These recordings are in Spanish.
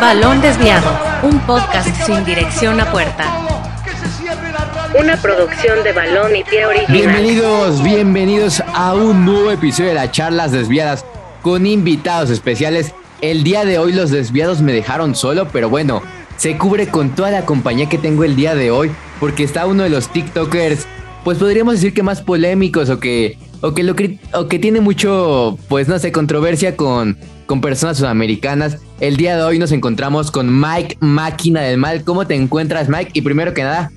Balón Desviado, un podcast sin dirección a puerta. Una producción de Balón y Pie Original. Bienvenidos, bienvenidos a un nuevo episodio de las charlas desviadas con invitados especiales. El día de hoy los desviados me dejaron solo, pero bueno, se cubre con toda la compañía que tengo el día de hoy, porque está uno de los TikTokers, pues podríamos decir que más polémicos o que, o que, lo, o que tiene mucho, pues no sé, controversia con con personas sudamericanas. El día de hoy nos encontramos con Mike Máquina del Mal. ¿Cómo te encuentras, Mike? Y primero que nada,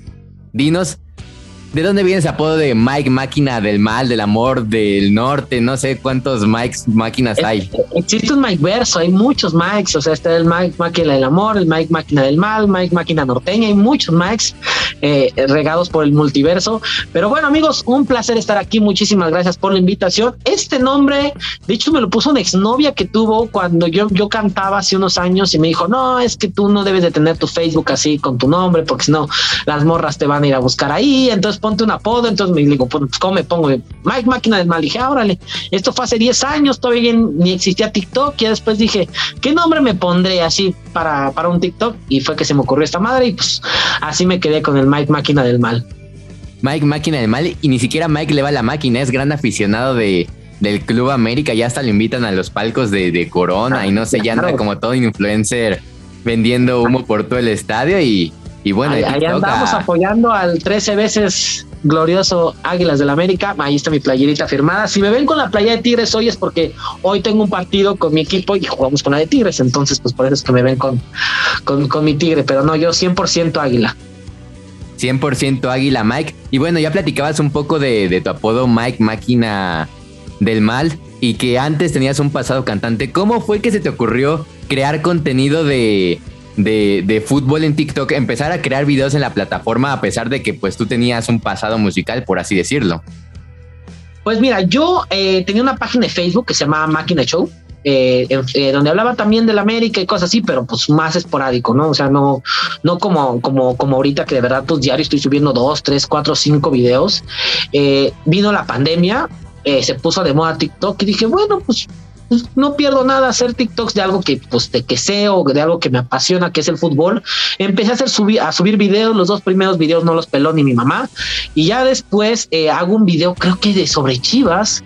dinos ¿De dónde viene ese apodo de Mike Máquina del Mal, del Amor, del Norte? No sé cuántos Mikes Máquinas hay. Existe un Mike verso, hay muchos Mikes. O sea, está el Mike Máquina del Amor, el Mike Máquina del Mal, Mike Máquina Norteña. Hay muchos Mikes eh, regados por el multiverso. Pero bueno, amigos, un placer estar aquí. Muchísimas gracias por la invitación. Este nombre, de hecho, me lo puso una exnovia que tuvo cuando yo, yo cantaba hace unos años y me dijo: No, es que tú no debes de tener tu Facebook así con tu nombre, porque si no, las morras te van a ir a buscar ahí. Entonces, ponte un apodo. Entonces me digo, pues, ¿cómo me pongo? Mike Máquina del Mal. dije, ah, órale, esto fue hace 10 años, todavía ni existía TikTok. Y después dije, ¿qué nombre me pondré así para, para un TikTok? Y fue que se me ocurrió esta madre y pues así me quedé con el Mike Máquina del Mal. Mike Máquina del Mal y ni siquiera Mike le va a la máquina, es gran aficionado de, del Club América, ya hasta lo invitan a los palcos de, de Corona y no sé, ya anda como todo influencer vendiendo humo por todo el estadio y, y bueno, ahí, andamos apoyando al 13 veces glorioso Águilas del América. Ahí está mi playerita firmada. Si me ven con la playa de Tigres hoy es porque hoy tengo un partido con mi equipo y jugamos con la de Tigres. Entonces, pues por eso es que me ven con, con, mi Tigre. Pero no, yo 100% Águila. 100% Águila, Mike. Y bueno, ya platicabas un poco de, de tu apodo Mike Máquina del Mal y que antes tenías un pasado cantante. ¿Cómo fue que se te ocurrió crear contenido de de, fútbol en TikTok, empezar a crear videos en la plataforma a pesar de que pues tú tenías un pasado musical, por así decirlo? Pues mira, yo eh, tenía una página de Facebook que se llamaba Máquina Show. Eh, eh, donde hablaba también de la América y cosas así, pero pues más esporádico, ¿no? O sea, no, no como, como, como ahorita que de verdad pues diario estoy subiendo dos, tres, cuatro, cinco videos. vino la pandemia, se puso de moda TikTok y dije, bueno, pues pues, no pierdo nada hacer TikToks de algo que, pues, de que sé o de algo que me apasiona, que es el fútbol. Empecé a hacer subir, a subir videos, los dos primeros videos no los peló ni mi mamá. Y ya después eh, hago un video, creo que de sobre Chivas.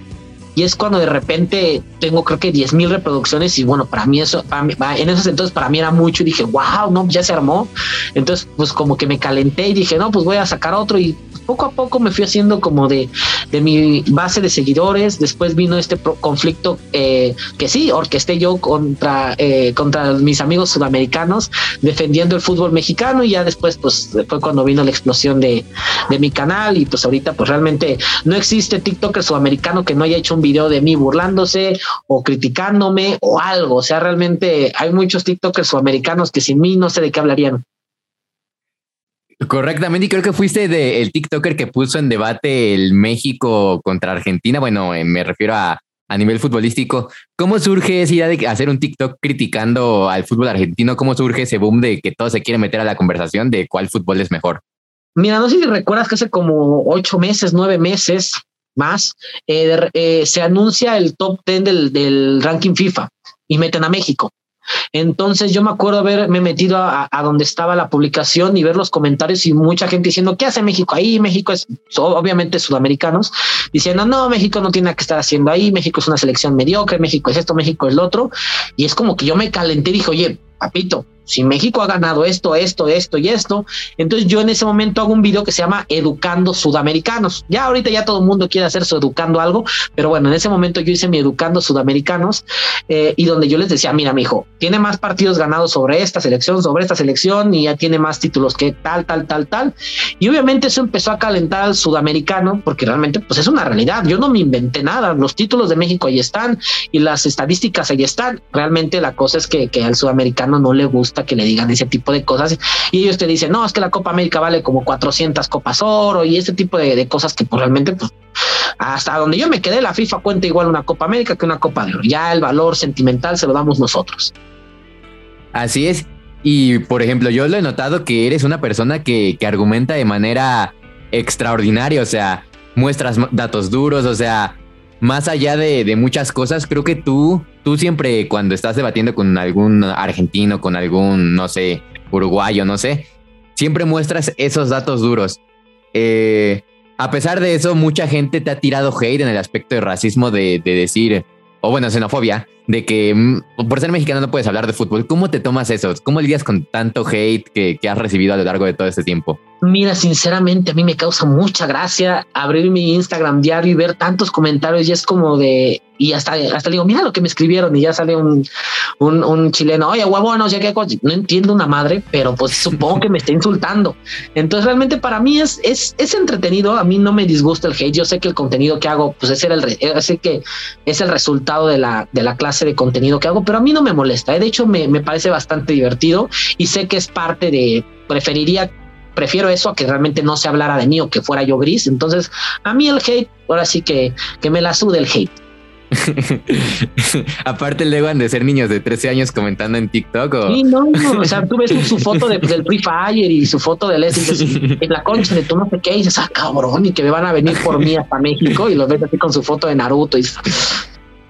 Y es cuando de repente tengo creo que 10 mil reproducciones y bueno, para mí eso, en esos entonces para mí era mucho y dije, wow, no, ya se armó. Entonces pues como que me calenté y dije, no, pues voy a sacar otro y poco a poco me fui haciendo como de, de mi base de seguidores. Después vino este conflicto eh, que sí, orquesté yo contra, eh, contra mis amigos sudamericanos defendiendo el fútbol mexicano y ya después pues fue cuando vino la explosión de, de mi canal y pues ahorita pues realmente no existe TikToker sudamericano que no haya hecho un video de mí burlándose o criticándome o algo. O sea, realmente hay muchos TikTokers sudamericanos que sin mí no sé de qué hablarían. Correctamente, y creo que fuiste de el TikToker que puso en debate el México contra Argentina. Bueno, eh, me refiero a, a nivel futbolístico. ¿Cómo surge esa idea de hacer un TikTok criticando al fútbol argentino? ¿Cómo surge ese boom de que todos se quieren meter a la conversación de cuál fútbol es mejor? Mira, no sé si recuerdas que hace como ocho meses, nueve meses más, eh, eh, se anuncia el top ten del, del ranking FIFA y meten a México. Entonces yo me acuerdo haberme metido a, donde estaba la publicación y ver los comentarios y mucha gente diciendo, ¿qué hace México ahí? México es obviamente sudamericanos, diciendo, no, México no tiene que estar haciendo ahí, México es una selección mediocre, México es esto, México es lo otro. Y es como que yo me calenté y dije, oye, papito, si México ha ganado esto, esto, esto y esto, entonces yo en ese momento hago un video que se llama Educando Sudamericanos. Ya ahorita ya todo el mundo quiere hacer su educando algo, pero bueno, en ese momento yo hice mi Educando Sudamericanos eh, y donde yo les decía, mira, mi hijo, tiene más partidos ganados sobre esta selección, sobre esta selección y ya tiene más títulos que tal, tal, tal, tal. Y obviamente eso empezó a calentar al sudamericano porque realmente pues es una realidad. Yo no me inventé nada. Los títulos de México ahí están y las estadísticas ahí están. Realmente la cosa es que, que al sudamericano no le gusta que le digan ese tipo de cosas y ellos te dicen, no, es que la Copa América vale como 400 copas oro y ese tipo de, cosas que pues, realmente pues, hasta donde yo me quedé, la FIFA cuenta igual una Copa América que una Copa de Oro. Ya el valor sentimental se lo damos nosotros. Así es. Y por ejemplo, yo lo he notado que eres una persona que, que argumenta de manera extraordinaria, o sea, muestras datos duros, o sea, más allá de, muchas cosas, creo que tú, tú siempre cuando estás debatiendo con algún argentino, con algún, no sé, uruguayo, no sé, siempre muestras esos datos duros. Eh, a pesar de eso, mucha gente te ha tirado hate en el aspecto de racismo de, de decir, o bueno, xenofobia, de que mm, por ser mexicano no puedes hablar de fútbol. ¿Cómo te tomas eso? ¿Cómo lidias con tanto hate que, que, has recibido a lo largo de todo este tiempo? Mira, sinceramente a mí me causa mucha gracia abrir mi Instagram diario y ver tantos comentarios y es como de, y hasta, hasta digo, mira lo que me escribieron y ya sale un, un, un chileno, oye, huevo, no sé qué No entiendo una madre, pero pues supongo que me está insultando. Entonces realmente para mí es, es, es entretenido, a mí no me disgusta el hate, yo sé que el contenido que hago, pues es el, sé que es el resultado de la, de la clase de contenido que hago, pero a mí no me molesta, ¿eh? de hecho me, me parece bastante divertido y sé que es parte de, preferiría prefiero eso a que realmente no se hablara de mí o que fuera yo gris. Entonces, a mí el hate, ahora sí que, que me la sude el hate. Aparte, luego han de ser niños de 13 años comentando en TikTok. ¿o? Sí, no, no, o sea, tú ves su foto de, del Free Fire y su foto de Leslie en la concha de tú no sé qué, y dices, ah, cabrón, y que me van a venir por mí hasta México, y los ves así con su foto de Naruto, y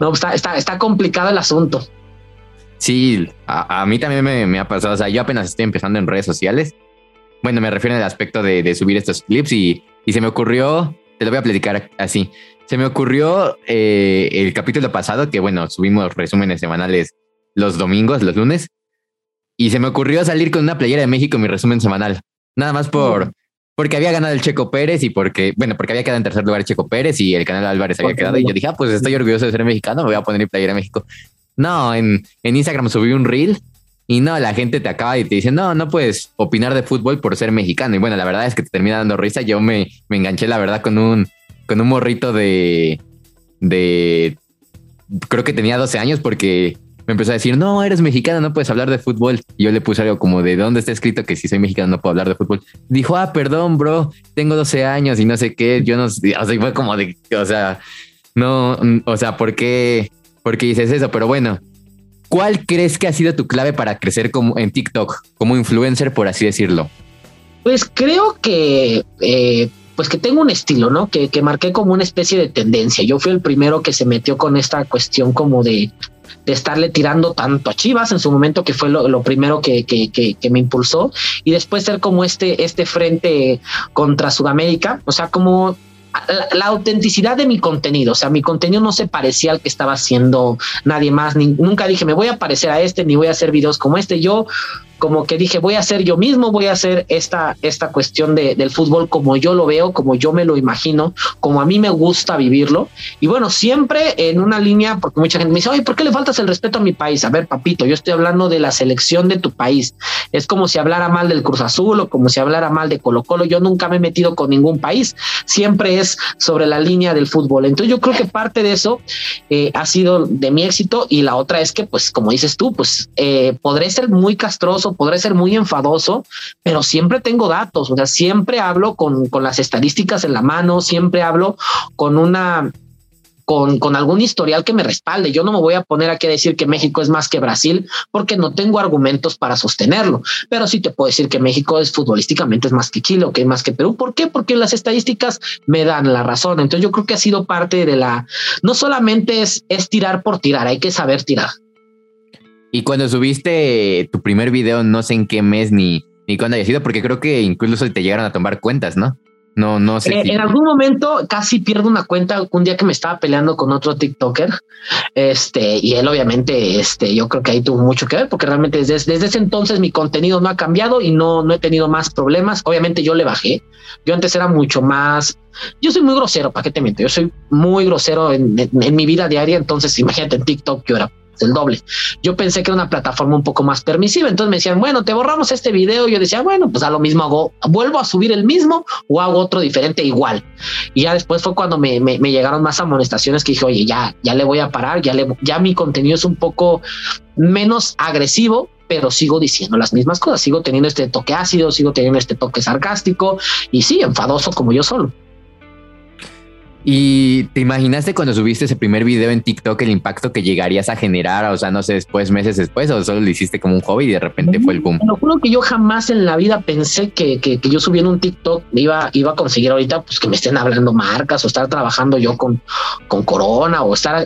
no, está, está, está complicado el asunto. Sí, a, mí también me, ha pasado, o sea, yo apenas estoy empezando en redes sociales. Bueno, me refiero al aspecto de, subir estos clips y, y se me ocurrió, te lo voy a platicar así se me ocurrió eh, el capítulo pasado, que bueno, subimos resúmenes semanales los domingos, los lunes, y se me ocurrió salir con una playera de México en mi resumen semanal. Nada más por, porque había ganado el Checo Pérez y porque, bueno, porque había quedado en tercer lugar Checo Pérez y el canal Álvarez había quedado. Y yo dije, ah, pues estoy orgulloso de ser mexicano, me voy a poner mi playera de México. No, en, en Instagram subí un reel y no, la gente te acaba y te dice, no, no puedes opinar de fútbol por ser mexicano. Y bueno, la verdad es que te termina dando risa. Yo me, me enganché, la verdad, con un, con un morrito de, de, creo que tenía 12 años porque me empezó a decir, no, eres mexicano, no puedes hablar de fútbol. Y yo le puse algo como de dónde está escrito que si soy mexicano no puedo hablar de fútbol. Dijo, ah, perdón, bro, tengo 12 años y no sé qué. Yo no o fue como de, o sea, no, o sea, ¿por qué, por qué dices eso? Pero bueno, ¿cuál crees que ha sido tu clave para crecer como en TikTok, como influencer, por así decirlo? Pues creo que eh, pues que tengo un estilo, ¿no? Que, que marqué como una especie de tendencia. Yo fui el primero que se metió con esta cuestión como de, de estarle tirando tanto a Chivas en su momento, que fue lo, primero que, que, que, me impulsó, y después ser como este, este frente contra Sudamérica, o sea, como la, autenticidad de mi contenido, o sea, mi contenido no se parecía al que estaba haciendo nadie más, ni, nunca dije me voy a parecer a este, ni voy a hacer videos como este, yo como que dije, voy a hacer yo mismo, voy a hacer esta, esta cuestión de, del fútbol como yo lo veo, como yo me lo imagino, como a mí me gusta vivirlo. Y bueno, siempre en una línea, porque mucha gente me dice, oye, ¿por qué le faltas el respeto a mi país? A ver, papito, yo estoy hablando de la selección de tu país. Es como si hablara mal del Cruz Azul o como si hablara mal de Colo Colo. Yo nunca me he metido con ningún país. Siempre es sobre la línea del fútbol. Entonces yo creo que parte de eso eh, ha sido de mi éxito y la otra es que, pues, como dices tú, pues eh, podré ser muy castroso podré ser muy enfadoso, pero siempre tengo datos, o sea, siempre hablo con, con las estadísticas en la mano, siempre hablo con una con, con, algún historial que me respalde. Yo no me voy a poner aquí a decir que México es más que Brasil porque no tengo argumentos para sostenerlo, pero sí te puedo decir que México es futbolísticamente es más que Chile o que es más que Perú. ¿Por qué? Porque las estadísticas me dan la razón. Entonces yo creo que ha sido parte de la, no solamente es, es tirar por tirar, hay que saber tirar. Y cuando subiste tu primer video, no sé en qué mes ni, ni cuándo haya sido, porque creo que incluso te llegaron a tomar cuentas, ¿no? No, no sé. Eh, en algún momento casi pierdo una cuenta un día que me estaba peleando con otro TikToker. Este, y él obviamente, este, yo creo que ahí tuvo mucho que ver, porque realmente desde, desde ese entonces mi contenido no ha cambiado y no, no he tenido más problemas. Obviamente yo le bajé. Yo antes era mucho más. Yo soy muy grosero, ¿para qué te miento? Yo soy muy grosero en, en mi vida diaria. Entonces, imagínate en TikTok, yo era el doble. Yo pensé que era una plataforma un poco más permisiva, entonces me decían, bueno, te borramos este video. Yo decía, bueno, pues a lo mismo hago, vuelvo a subir el mismo o hago otro diferente igual. Y ya después fue cuando me, llegaron más amonestaciones que dije, oye, ya, ya le voy a parar, ya, le, ya mi contenido es un poco menos agresivo, pero sigo diciendo las mismas cosas, sigo teniendo este toque ácido, sigo teniendo este toque sarcástico y sí, enfadoso como yo solo. ¿Y te imaginaste cuando subiste ese primer video en TikTok el impacto que llegarías a generar? O sea, no sé, después, meses después, o solo lo hiciste como un hobby y de repente fue el boom. Lo juro que yo jamás en la vida pensé que, que, yo subiendo un TikTok iba, iba a conseguir ahorita pues que me estén hablando marcas o estar trabajando yo con, con Corona o estar,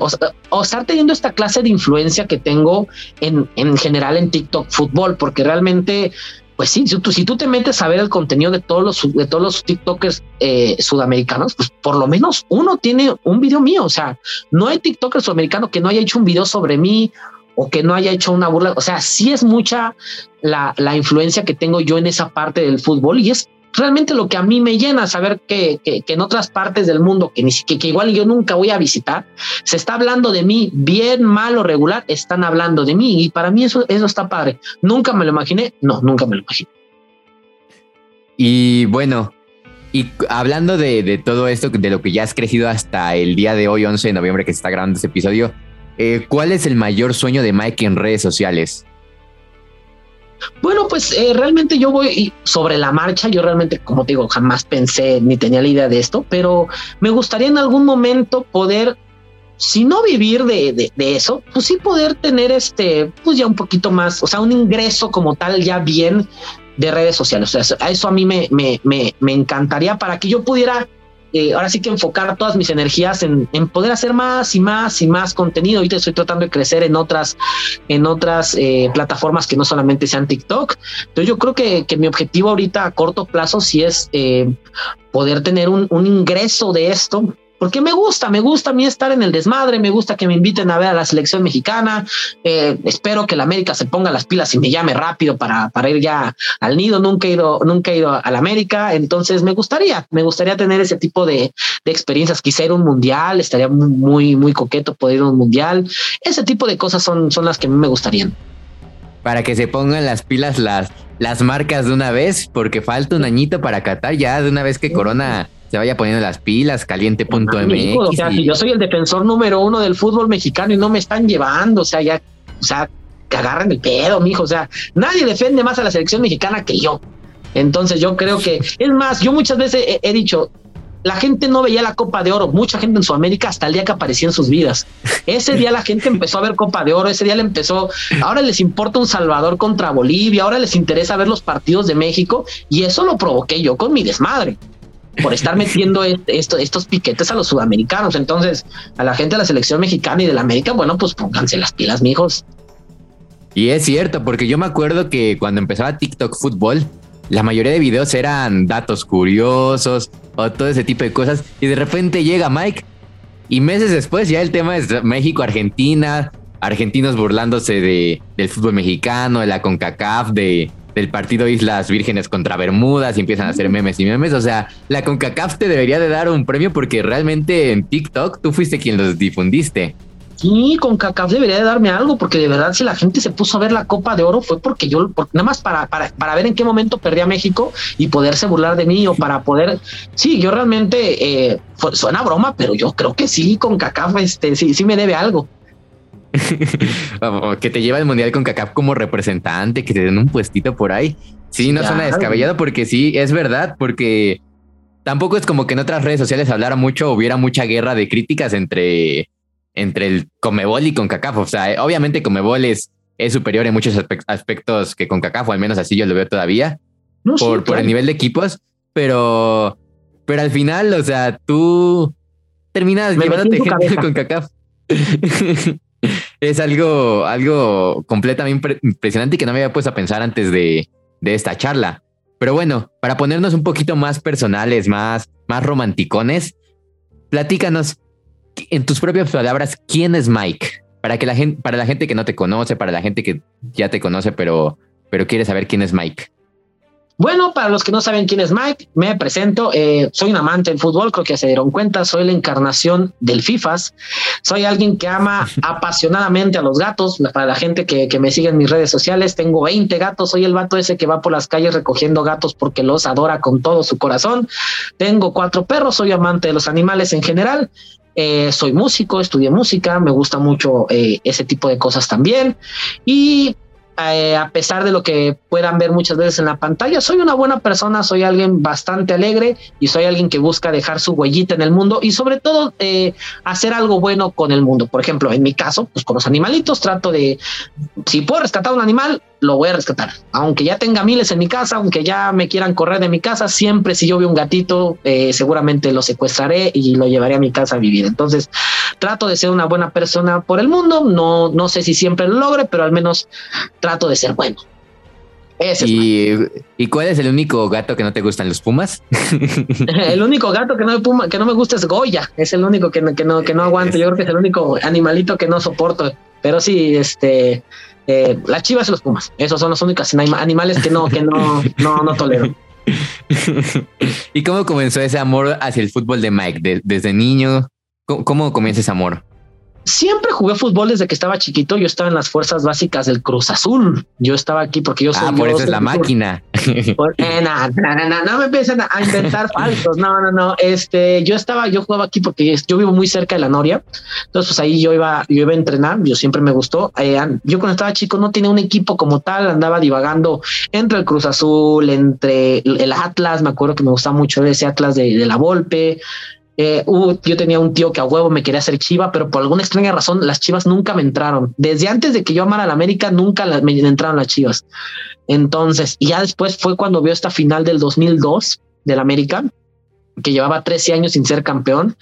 o, estar teniendo esta clase de influencia que tengo en, en general en TikTok fútbol, porque realmente pues sí, si tú, si tú te metes a ver el contenido de todos los, de todos los TikTokers eh, sudamericanos, pues por lo menos uno tiene un video mío. O sea, no hay TikToker sudamericano que no haya hecho un video sobre mí o que no haya hecho una burla. O sea, sí es mucha la, la influencia que tengo yo en esa parte del fútbol y es realmente lo que a mí me llena saber que, que, en otras partes del mundo que, ni, que, que igual yo nunca voy a visitar, se está hablando de mí, bien, mal o regular, están hablando de mí y para mí eso, eso está padre. Nunca me lo imaginé, no, nunca me lo imaginé. Y bueno, y hablando de, de, todo esto, de lo que ya has crecido hasta el día de hoy, 11 de noviembre, que se está grabando este episodio, eh, ¿cuál es el mayor sueño de Mike en redes sociales? Bueno, pues eh, realmente yo voy sobre la marcha, yo realmente, como te digo, jamás pensé ni tenía la idea de esto, pero me gustaría en algún momento poder, si no vivir de, de, eso, pues sí poder tener este, pues ya un poquito más, o sea, un ingreso como tal ya bien de redes sociales. O sea, eso a mí me, me, me, me encantaría para que yo pudiera eh, ahora sí que enfocar todas mis energías en, poder hacer más y más y más contenido. Ahorita estoy tratando de crecer en otras, en otras eh, plataformas que no solamente sean TikTok. Entonces yo creo que, que mi objetivo ahorita a corto plazo sí es eh, poder tener un, un ingreso de esto porque me gusta, me gusta a mí estar en el desmadre, me gusta que me inviten a ver a la selección mexicana. Eh, espero que la América se ponga las pilas y me llame rápido para, para ir ya al nido. Nunca he ido, nunca he ido a la América, entonces me gustaría, me gustaría tener ese tipo de, de experiencias. Quizá ir a un mundial, estaría muy, muy coqueto poder ir a un mundial. Ese tipo de cosas son, son las que a mí me gustarían. Para que se pongan las pilas las, las marcas de una vez, porque falta un añito para Qatar ya de una vez que Corona se vaya poniendo las pilas, caliente.mx. O sea, si yo soy el defensor número uno del fútbol mexicano y no me están llevando, o sea, ya, o sea, que agarren el pedo, mijo. O sea, nadie defiende más a la selección mexicana que yo. Entonces yo creo que, es más, yo muchas veces he, dicho, la gente no veía la Copa de Oro, mucha gente en Sudamérica hasta el día que aparecía en sus vidas. Ese día la gente empezó a ver Copa de Oro, ese día le empezó, ahora les importa un Salvador contra Bolivia, ahora les interesa ver los partidos de México y eso lo provoqué yo con mi desmadre por estar metiendo estos piquetes a los sudamericanos. Entonces, a la gente de la selección mexicana y de la América, bueno, pues pónganse las pilas, mijos. Y es cierto, porque yo me acuerdo que cuando empezaba TikTok Fútbol, la mayoría de videos eran datos curiosos o todo ese tipo de cosas. Y de repente llega Mike y meses después ya el tema es México-Argentina, argentinos burlándose de, del fútbol mexicano, de la CONCACAF, de, del partido Islas Vírgenes contra Bermudas y empiezan a hacer memes y memes. O sea, la CONCACAF te debería de dar un premio porque realmente en TikTok tú fuiste quien los difundiste. Sí, CONCACAF debería de darme algo, porque de verdad si la gente se puso a ver la Copa de Oro fue porque yo, nada más para, para, para ver en qué momento perdí a México y poderse burlar de mí o para poder, sí, yo realmente, eh, suena broma, pero yo creo que sí, CONCACAF, este, sí, sí me debe algo. que te lleva el mundial con CACAF como representante, que te den un puestito por ahí. Sí, no suena descabellado porque sí, es verdad, porque tampoco es como que en otras redes sociales hablara mucho, hubiera mucha guerra de críticas entre, entre el Comebol y con CACAF. O sea, obviamente Comebol es, es superior en muchos aspectos que con CACAF, o al menos así yo lo veo todavía, por, por el nivel de equipos, pero, pero al final, o sea, tú terminas llevándote gente con CACAF. es algo, algo completamente impresionante que no me había puesto a pensar antes de, de esta charla. Pero bueno, para ponernos un poquito más personales, más, más romanticones, platícanos en tus propias palabras, ¿quién es Mike? Para que la gente, para la gente que no te conoce, para la gente que ya te conoce, pero, pero quiere saber quién es Mike. Bueno, para los que no saben quién es Mike, me presento. Eh, soy un amante del fútbol, creo que se dieron cuenta. Soy la encarnación del FIFAs. Soy alguien que ama apasionadamente a los gatos. Para la gente que, que, me sigue en mis redes sociales, tengo 20 gatos. Soy el vato ese que va por las calles recogiendo gatos porque los adora con todo su corazón. Tengo cuatro perros. Soy amante de los animales en general. Eh, soy músico, estudié música. Me gusta mucho eh, ese tipo de cosas también. Y eh, a pesar de lo que puedan ver muchas veces en la pantalla, soy una buena persona, soy alguien bastante alegre y soy alguien que busca dejar su huellita en el mundo y sobre todo eh, hacer algo bueno con el mundo. Por ejemplo, en mi caso, pues con los animalitos trato de, si puedo rescatar un animal, lo voy a rescatar. Aunque ya tenga miles en mi casa, aunque ya me quieran correr de mi casa, siempre si yo veo un gatito, eh, seguramente lo secuestraré y lo llevaré a mi casa a vivir. Entonces, trato de ser una buena persona por el mundo. No, no sé si siempre lo logre, pero al menos trato de ser bueno. ¿Y, ¿Y, cuál es el único gato que no te gustan los pumas? el único gato que no, puma, que no me gusta es Goya. Es el único que, que no, que no aguanto. Yo creo que es el único animalito que no soporto. Pero sí, este, eh, las chivas y los pumas. Esos son los únicos animales que no, que no, no, no tolero. ¿Y cómo comenzó ese amor hacia el fútbol de Mike? ¿Desde niño? ¿Cómo comienza ese amor? siempre jugué fútbol desde que estaba chiquito. Yo estaba en las fuerzas básicas del Cruz Azul. Yo estaba aquí porque yo soy. Ah, por eso es la máquina. No, me empiecen a inventar falsos. No, no, no. Este, yo estaba, yo jugaba aquí porque yo vivo muy cerca de la Noria. Entonces, pues ahí yo iba, yo iba a entrenar. Yo siempre me gustó. Eh, yo cuando estaba chico no tenía un equipo como tal. Andaba divagando entre el Cruz Azul, entre el Atlas. Me acuerdo que me gustaba mucho ese Atlas de, de la Volpe. Eh, yo tenía un tío que a huevo me quería hacer chiva, pero por alguna extraña razón las chivas nunca me entraron. Desde antes de que yo amara a la América, nunca me entraron las chivas. Entonces, y ya después fue cuando vio esta final del 2002 del América, que llevaba 13 años sin ser campeón,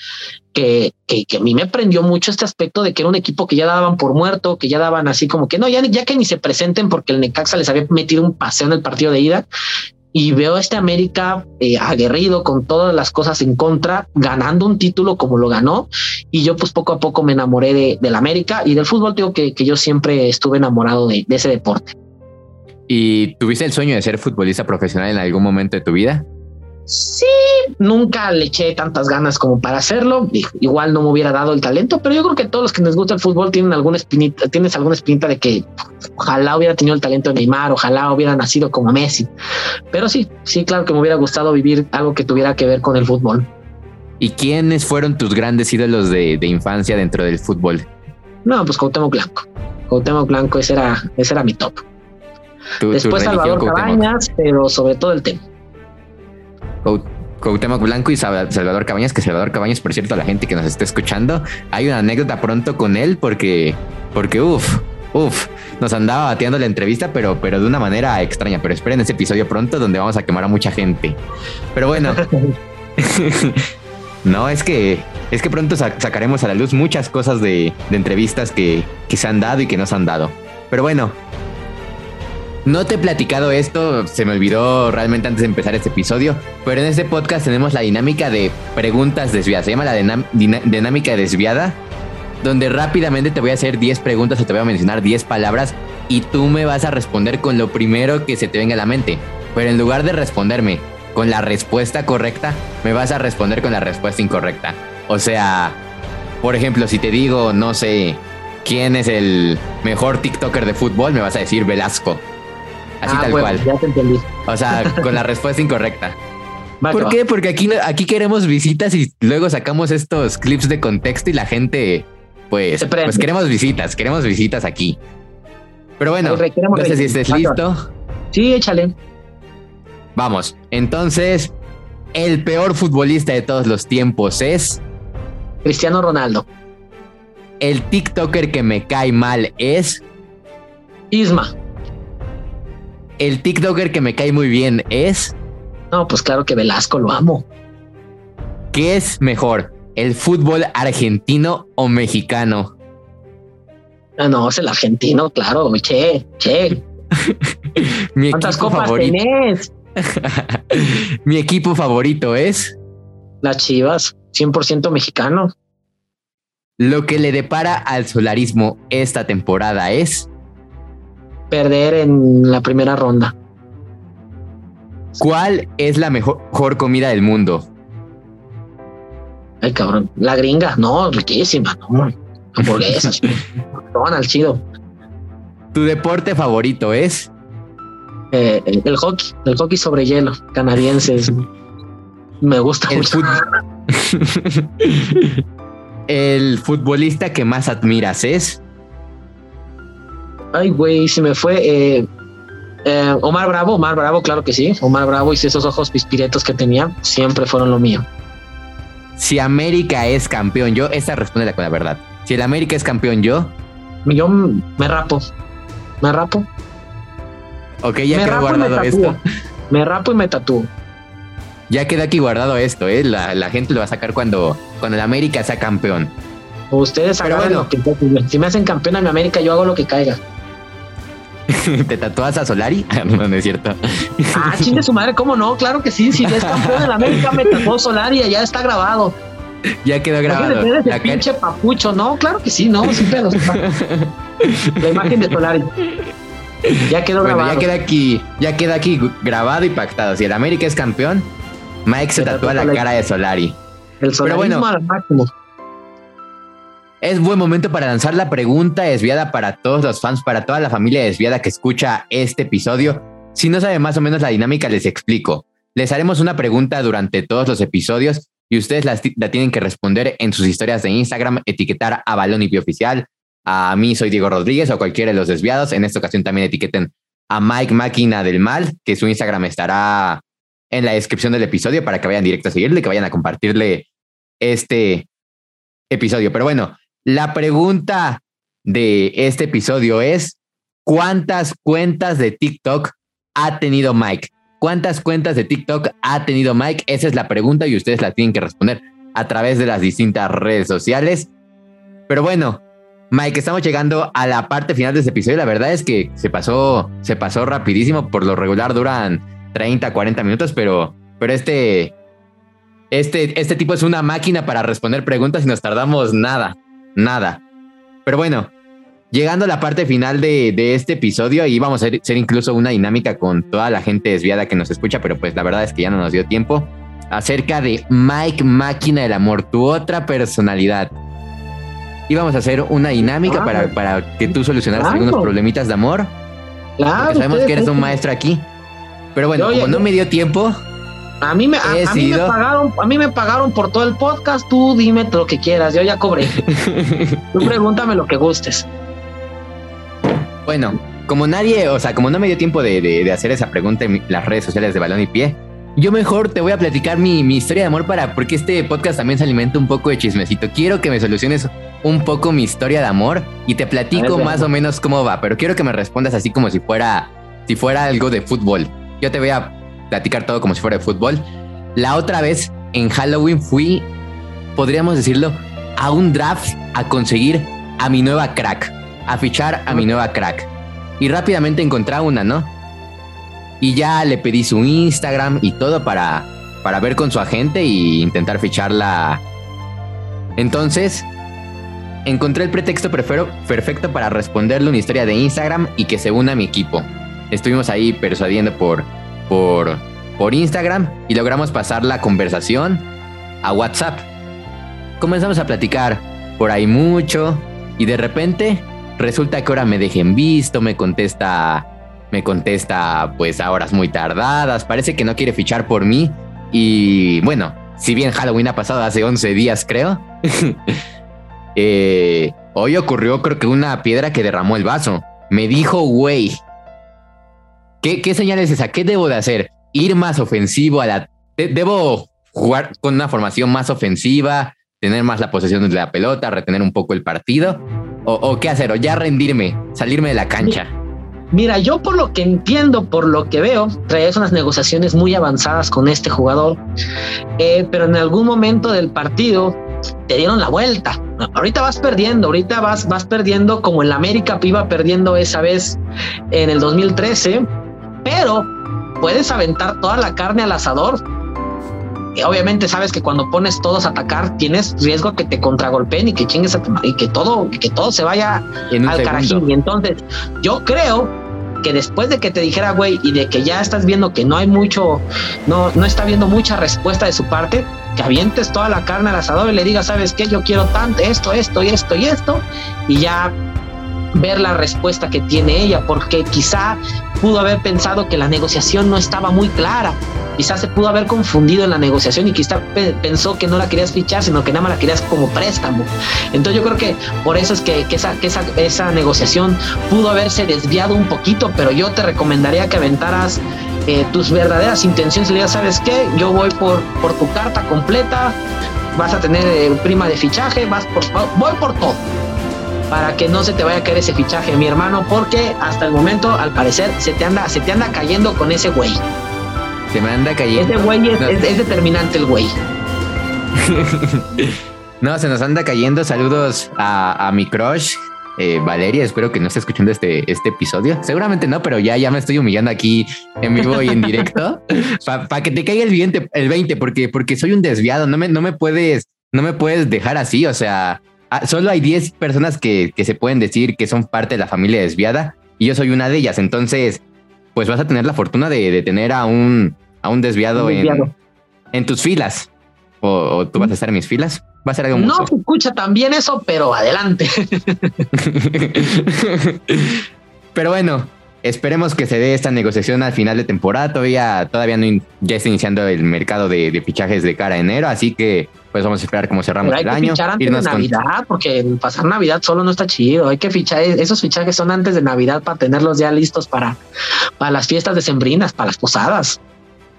que, que, a mí me prendió mucho este aspecto de que era un equipo que ya daban por muerto, que ya daban así como que no, ya, ya que ni se presenten porque el Necaxa les había metido un paseo en el partido de ida y veo a este América eh, aguerrido con todas las cosas en contra, ganando un título como lo ganó. Y yo pues poco a poco me enamoré de, del América y del fútbol, digo que, que yo siempre estuve enamorado de, de ese deporte. ¿Y tuviste el sueño de ser futbolista profesional en algún momento de tu vida? Sí, nunca le eché tantas ganas como para hacerlo. Igual no me hubiera dado el talento, pero yo creo que todos los que les gusta el fútbol tienen alguna espinita, tienes alguna espinita de que ojalá hubiera tenido el talento de Neymar, ojalá hubiera nacido como Messi. Pero sí, sí, claro que me hubiera gustado vivir algo que tuviera que ver con el fútbol. ¿Y quiénes fueron tus grandes ídolos de, infancia dentro del fútbol? No, pues Cuauhtémoc Blanco. Cuauhtémoc Blanco, ese era, ese era mi top. Después Salvador Cabañas, pero sobre todo el tema. Cuauhtémoc Blanco y Salvador Cabañas, que Salvador Cabañas, por cierto, a la gente que nos está escuchando, hay una anécdota pronto con él porque, porque uff, uff, nos andaba bateando la entrevista, pero, pero de una manera extraña. Pero esperen ese episodio pronto donde vamos a quemar a mucha gente. Pero bueno, no, es que, es que pronto sacaremos a la luz muchas cosas de, entrevistas que, que se han dado y que no se han dado. Pero bueno, no te he platicado esto, se me olvidó realmente antes de empezar este episodio, pero en este podcast tenemos la dinámica de preguntas desviadas. Se llama la dinámica desviada, donde rápidamente te voy a hacer 10 preguntas o te voy a mencionar 10 palabras y tú me vas a responder con lo primero que se te venga a la mente. Pero en lugar de responderme con la respuesta correcta, me vas a responder con la respuesta incorrecta. O sea, por ejemplo, si te digo, no sé, quién es el mejor TikToker de fútbol, me vas a decir Velasco. Así ah, tal cual. Ya te entendí. O sea, con la respuesta incorrecta. ¿Por qué? Porque aquí, aquí queremos visitas y luego sacamos estos clips de contexto y la gente, pues, pues queremos visitas, queremos visitas aquí. Pero bueno, no sé si estés listo. Sí, échale. Vamos, entonces, el peor futbolista de todos los tiempos es... Cristiano Ronaldo. El TikToker que me cae mal es... Isma el TikToker que me cae muy bien es. No, pues claro que Velasco lo amo. ¿Qué es mejor? ¿El fútbol argentino o mexicano? Ah, no, es el argentino, claro, che, che. Mi ¿Cuántas equipo copas favorito? tenés? Mi equipo favorito es. Las Chivas, 100% mexicano. Lo que le depara al solarismo esta temporada es perder en la primera ronda. ¿Cuál es la mejor comida del mundo? Ay, cabrón. La gringa, no, riquísima, no. Hamburguesas. al chido. ¿Tu deporte favorito es? Eh, el, hockey, el hockey sobre hielo, canadienses. Me gusta el mucho. el futbolista que más admiras es? Ay, güey, se me fue. Eh, eh, Omar Bravo, Omar Bravo, claro que sí. Omar Bravo y esos ojos pispiretos que tenía siempre fueron lo mío. Si América es campeón, yo, esta responde con la verdad. Si el América es campeón, yo. Yo me rapo. Me rapo. Ok, ya quedó guardado esto. Me rapo y me tatúo. Ya queda aquí guardado esto, ¿eh? La, gente lo va a sacar cuando, cuando el América sea campeón. Ustedes hagan lo que Si me hacen campeón a mi América, yo hago lo que caiga. ¿Te tatúas a Solari? no, no es cierto. ah, chingue su madre, ¿cómo no? Claro que sí. Si es campeón en América, me tatuó Solari, ya está grabado. Ya quedó grabado. La pinche papucho, ¿no? Claro que sí, no, sin pedos. La imagen de Solari. Ya quedó grabado. Ya queda aquí, ya queda aquí grabado y pactado. Si el América es campeón, Mike se, tatúa la cara de Solari. El Pero bueno, al máximo. Es buen momento para lanzar la pregunta desviada para todos los fans, para toda la familia desviada que escucha este episodio. Si no sabe más o menos la dinámica, les explico. Les haremos una pregunta durante todos los episodios y ustedes la, tienen que responder en sus historias de Instagram, etiquetar a Balón y Oficial. A mí soy Diego Rodríguez o cualquiera de los desviados. En esta ocasión también etiqueten a Mike Máquina del Mal, que su Instagram estará en la descripción del episodio para que vayan directo a seguirle, que vayan a compartirle este episodio. Pero bueno, la pregunta de este episodio es, ¿cuántas cuentas de TikTok ha tenido Mike? ¿Cuántas cuentas de TikTok ha tenido Mike? Esa es la pregunta y ustedes la tienen que responder a través de las distintas redes sociales. Pero bueno, Mike, estamos llegando a la parte final de este episodio. La verdad es que se pasó, se pasó rapidísimo. Por lo regular duran 30, 40 minutos, pero, pero este, este, este tipo es una máquina para responder preguntas y nos tardamos nada nada. Pero bueno, llegando a la parte final de, este episodio, y vamos a hacer incluso una dinámica con toda la gente desviada que nos escucha, pero pues la verdad es que ya no nos dio tiempo, acerca de Mike Máquina del Amor, tu otra personalidad. Y vamos a hacer una dinámica para, para, que tú solucionaras algunos problemitas de amor. Claro. sabemos que eres un maestro aquí. Pero bueno, como no me dio tiempo, a mí me, a, mí me pagaron, a mí me pagaron por todo el podcast. Tú dime lo que quieras, yo ya cobré. tú pregúntame lo que gustes. Bueno, como nadie, o sea, como no me dio tiempo de, hacer esa pregunta en las redes sociales de Balón y Pie, yo mejor te voy a platicar mi, historia de amor para, porque este podcast también se alimenta un poco de chismecito. Quiero que me soluciones un poco mi historia de amor y te platico más o menos cómo va, pero quiero que me respondas así como si fuera, si fuera algo de fútbol. Yo te voy a platicar todo como si fuera de fútbol. La otra vez, en Halloween, fui, podríamos decirlo, a un draft a conseguir a mi nueva crack, a fichar a mi nueva crack. Y rápidamente encontré una, ¿no? Y ya le pedí su Instagram y todo para, para ver con su agente e intentar ficharla. Entonces, encontré el pretexto perfecto para responderle una historia de Instagram y que se una a mi equipo. Estuvimos ahí persuadiendo por por, por Instagram y logramos pasar la conversación a WhatsApp. Comenzamos a platicar por ahí mucho y de repente resulta que ahora me dejen visto, me contesta, me contesta pues a horas muy tardadas, parece que no quiere fichar por mí y bueno, si bien Halloween ha pasado hace 11 días creo, eh, hoy ocurrió creo que una piedra que derramó el vaso. Me dijo, güey, ¿Qué, ¿Qué señal es esa? ¿Qué debo de hacer? ¿Ir más ofensivo a la... ¿Debo jugar con una formación más ofensiva? ¿Tener más la posesión de la pelota? ¿Retener un poco el partido? ¿O, qué hacer? ¿O ya rendirme? ¿Salirme de la cancha? Mira, yo por lo que entiendo, por lo que veo, traes unas negociaciones muy avanzadas con este jugador, eh, pero en algún momento del partido te dieron la vuelta. Ahorita vas perdiendo, ahorita vas, vas perdiendo como el América iba perdiendo esa vez en el 2013 pero puedes aventar toda la carne al asador. Y obviamente sabes que cuando pones todos a atacar tienes riesgo que te contragolpeen y que chingues a tu, y que todo que todo se vaya al carajín. Y entonces yo creo que después de que te dijera güey y de que ya estás viendo que no hay mucho, no, no está viendo mucha respuesta de su parte, que avientes toda la carne al asador y le digas, sabes qué, yo quiero tanto, esto, esto y esto y esto, y ya ver la respuesta que tiene ella, porque quizá pudo haber pensado que la negociación no estaba muy clara quizás se pudo haber confundido en la negociación y quizás pensó que no la querías fichar, sino que nada más la querías como préstamo. Entonces yo creo que por eso es que, esa, esa, esa negociación pudo haberse desviado un poquito, pero yo te recomendaría que aventaras eh, tus verdaderas intenciones. Le digas, ¿sabes qué? Yo voy por, por tu carta completa, vas a tener eh, prima de fichaje, vas por, voy por todo para que no se te vaya a caer ese fichaje, mi hermano, porque hasta el momento, al parecer, se te anda, se te anda cayendo con ese güey. Se me anda cayendo. Ese güey es, determinante el güey. no, se nos anda cayendo. Saludos a, mi crush, eh, Valeria. Espero que no esté escuchando este, este episodio. Seguramente no, pero ya, ya me estoy humillando aquí en vivo y en directo para que te caiga el 20, el 20 porque, porque soy un desviado. No me, no me puedes, no me puedes dejar así. O sea, solo hay 10 personas que, se pueden decir que son parte de la familia desviada y yo soy una de ellas. Entonces, pues vas a tener la fortuna de, tener a un, a un desviado, En, tus filas. O, tú vas a estar en mis filas. Va a ser algo No se escucha también eso, pero adelante. pero bueno, esperemos que se dé esta negociación al final de temporada. Todavía, todavía no ya está iniciando el mercado de, fichajes de cara a enero, así que pues vamos a esperar cómo cerramos el año. Fichar antes de Navidad, porque pasar Navidad solo no está chido. Hay que fichar, esos fichajes son antes de Navidad para tenerlos ya listos para, para las fiestas decembrinas, para las posadas.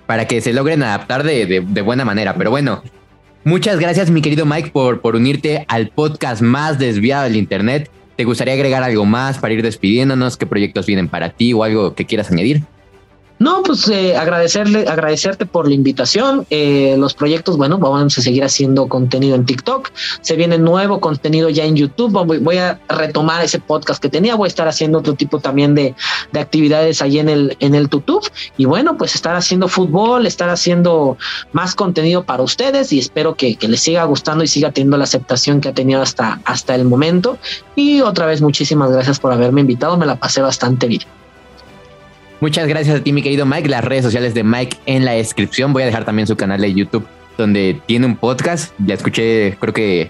Para que se logren adaptar de, buena manera. Pero bueno, muchas gracias, mi querido Mike, por, por unirte al podcast más desviado del Internet. ¿Te gustaría agregar algo más para ir despidiéndonos? ¿Qué proyectos vienen para ti o algo que quieras añadir? No, pues eh, agradecerle, agradecerte por la invitación. Eh, los proyectos, bueno, vamos a seguir haciendo contenido en TikTok. Se viene nuevo contenido ya en YouTube. Voy, a retomar ese podcast que tenía. Voy a estar haciendo otro tipo también de, actividades ahí en el, en el YouTube. Y bueno, pues estar haciendo fútbol, estar haciendo más contenido para ustedes y espero que, que les siga gustando y siga teniendo la aceptación que ha tenido hasta, hasta el momento. Y otra vez, muchísimas gracias por haberme invitado. Me la pasé bastante bien. Muchas gracias a ti, mi querido Mike. Las redes sociales de Mike en la descripción. Voy a dejar también su canal de YouTube donde tiene un podcast. Ya escuché, creo que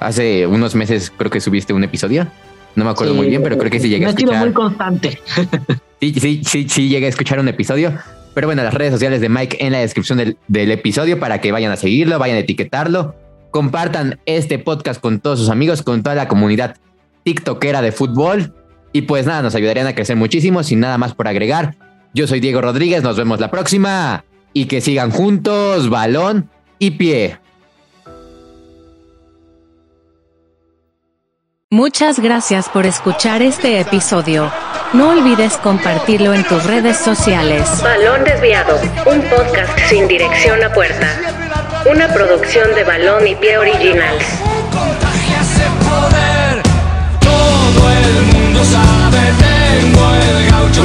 hace unos meses, creo que subiste un episodio. No me acuerdo muy bien, pero creo que sí llegué a escuchar. muy constante. Sí, sí, sí, sí, llegué a escuchar un episodio. Pero bueno, las redes sociales de Mike en la descripción del, del episodio para que vayan a seguirlo, vayan a etiquetarlo. Compartan este podcast con todos sus amigos, con toda la comunidad TikTokera de fútbol. Y pues nada, nos ayudarían a crecer muchísimo. Sin nada más por agregar, yo soy Diego Rodríguez, nos vemos la próxima. Y que sigan juntos, balón y pie. Muchas gracias por escuchar este episodio. No olvides compartirlo en tus redes sociales. Balón Desviado, un podcast sin dirección a puerta. Una producción de Balón y Pie Originals. Todo el mundo sabe, tengo el gaucho